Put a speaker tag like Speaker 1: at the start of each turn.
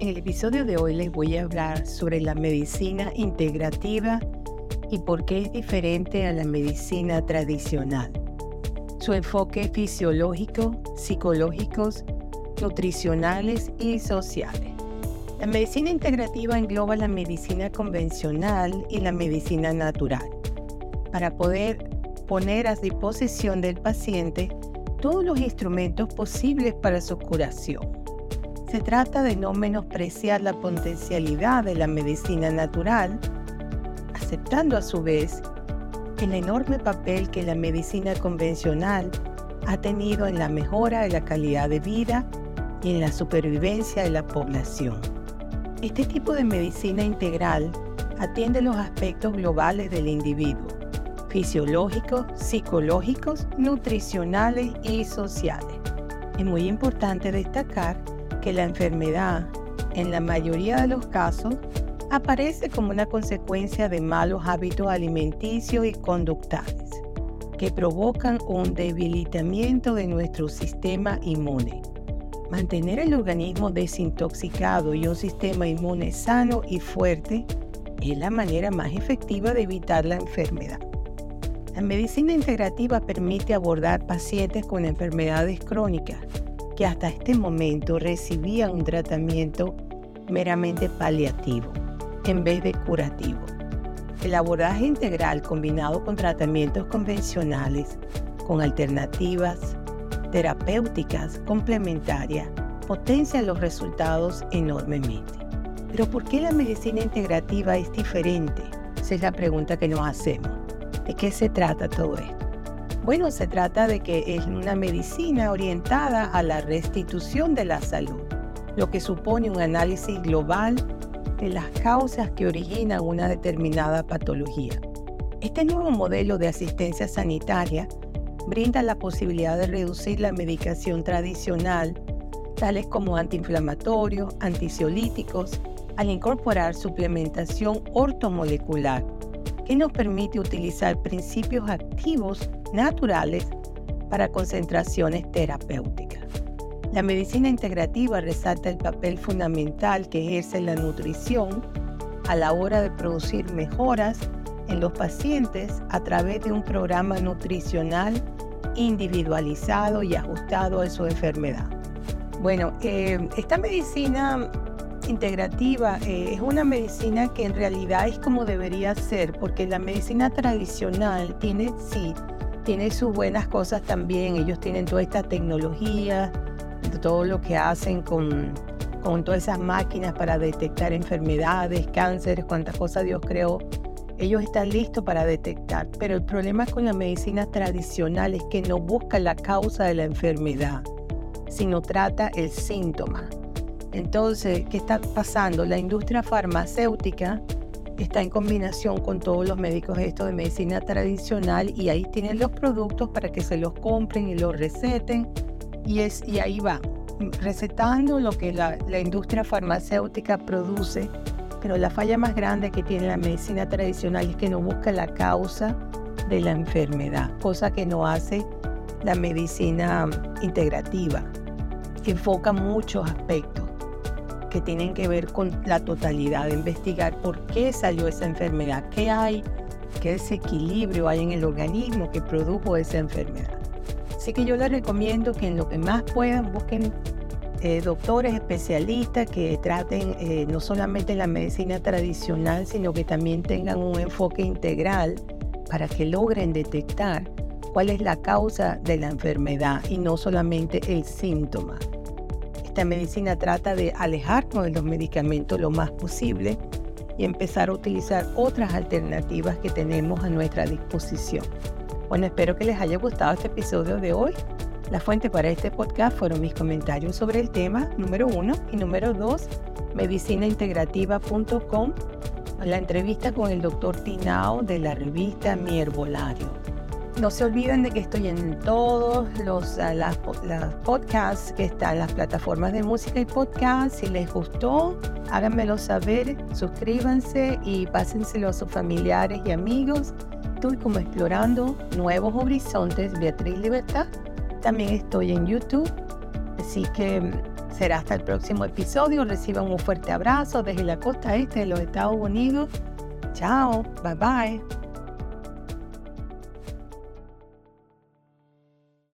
Speaker 1: En el episodio de hoy les voy a hablar sobre la medicina integrativa y por qué es diferente a la medicina tradicional. Su enfoque fisiológico, psicológicos, nutricionales y sociales. La medicina integrativa engloba la medicina convencional y la medicina natural para poder poner a disposición del paciente todos los instrumentos posibles para su curación. Se trata de no menospreciar la potencialidad de la medicina natural, aceptando a su vez el enorme papel que la medicina convencional ha tenido en la mejora de la calidad de vida y en la supervivencia de la población. Este tipo de medicina integral atiende los aspectos globales del individuo, fisiológicos, psicológicos, nutricionales y sociales. Es muy importante destacar que la enfermedad, en la mayoría de los casos, aparece como una consecuencia de malos hábitos alimenticios y conductales que provocan un debilitamiento de nuestro sistema inmune. Mantener el organismo desintoxicado y un sistema inmune sano y fuerte es la manera más efectiva de evitar la enfermedad. La medicina integrativa permite abordar pacientes con enfermedades crónicas que hasta este momento recibían un tratamiento meramente paliativo en vez de curativo. El abordaje integral combinado con tratamientos convencionales, con alternativas terapéuticas complementarias, potencia los resultados enormemente. Pero ¿por qué la medicina integrativa es diferente? Esa es la pregunta que nos hacemos. ¿De qué se trata todo esto? Bueno, se trata de que es una medicina orientada a la restitución de la salud, lo que supone un análisis global de las causas que originan una determinada patología. Este nuevo modelo de asistencia sanitaria brinda la posibilidad de reducir la medicación tradicional, tales como antiinflamatorios, antisiolíticos, al incorporar suplementación ortomolecular, que nos permite utilizar principios activos naturales para concentraciones terapéuticas. La medicina integrativa resalta el papel fundamental que ejerce la nutrición a la hora de producir mejoras en los pacientes a través de un programa nutricional individualizado y ajustado a su enfermedad. Bueno, eh, esta medicina integrativa eh, es una medicina que en realidad es como debería ser, porque la medicina tradicional tiene, sí, tiene sus buenas cosas también. Ellos tienen toda esta tecnología, todo lo que hacen con, con todas esas máquinas para detectar enfermedades, cánceres, cuántas cosas Dios creó. Ellos están listos para detectar, pero el problema con la medicina tradicional es que no busca la causa de la enfermedad, sino trata el síntoma. Entonces, ¿qué está pasando? La industria farmacéutica está en combinación con todos los médicos esto de medicina tradicional y ahí tienen los productos para que se los compren y los receten. Y, es, y ahí va, recetando lo que la, la industria farmacéutica produce, pero la falla más grande que tiene la medicina tradicional es que no busca la causa de la enfermedad, cosa que no hace la medicina integrativa, que enfoca muchos aspectos que tienen que ver con la totalidad, de investigar por qué salió esa enfermedad, qué hay, qué desequilibrio hay en el organismo que produjo esa enfermedad. Así que yo les recomiendo que en lo que más puedan busquen eh, doctores especialistas que traten eh, no solamente la medicina tradicional, sino que también tengan un enfoque integral para que logren detectar cuál es la causa de la enfermedad y no solamente el síntoma. Esta medicina trata de alejarnos de los medicamentos lo más posible y empezar a utilizar otras alternativas que tenemos a nuestra disposición. Bueno, espero que les haya gustado este episodio de hoy. La fuente para este podcast fueron mis comentarios sobre el tema, número uno, y número dos, medicinaintegrativa.com, la entrevista con el doctor Tinao de la revista Mi Herbolario. No se olviden de que estoy en todos los las, podcasts que están, las plataformas de música y podcast. Si les gustó, háganmelo saber, suscríbanse y pásenselo a sus familiares y amigos. Estoy como explorando nuevos horizontes, Beatriz Libertad. También estoy en YouTube, así que Será hasta el próximo episodio. Reciban un fuerte abrazo desde la costa este de los Estados Unidos. Chao, bye bye.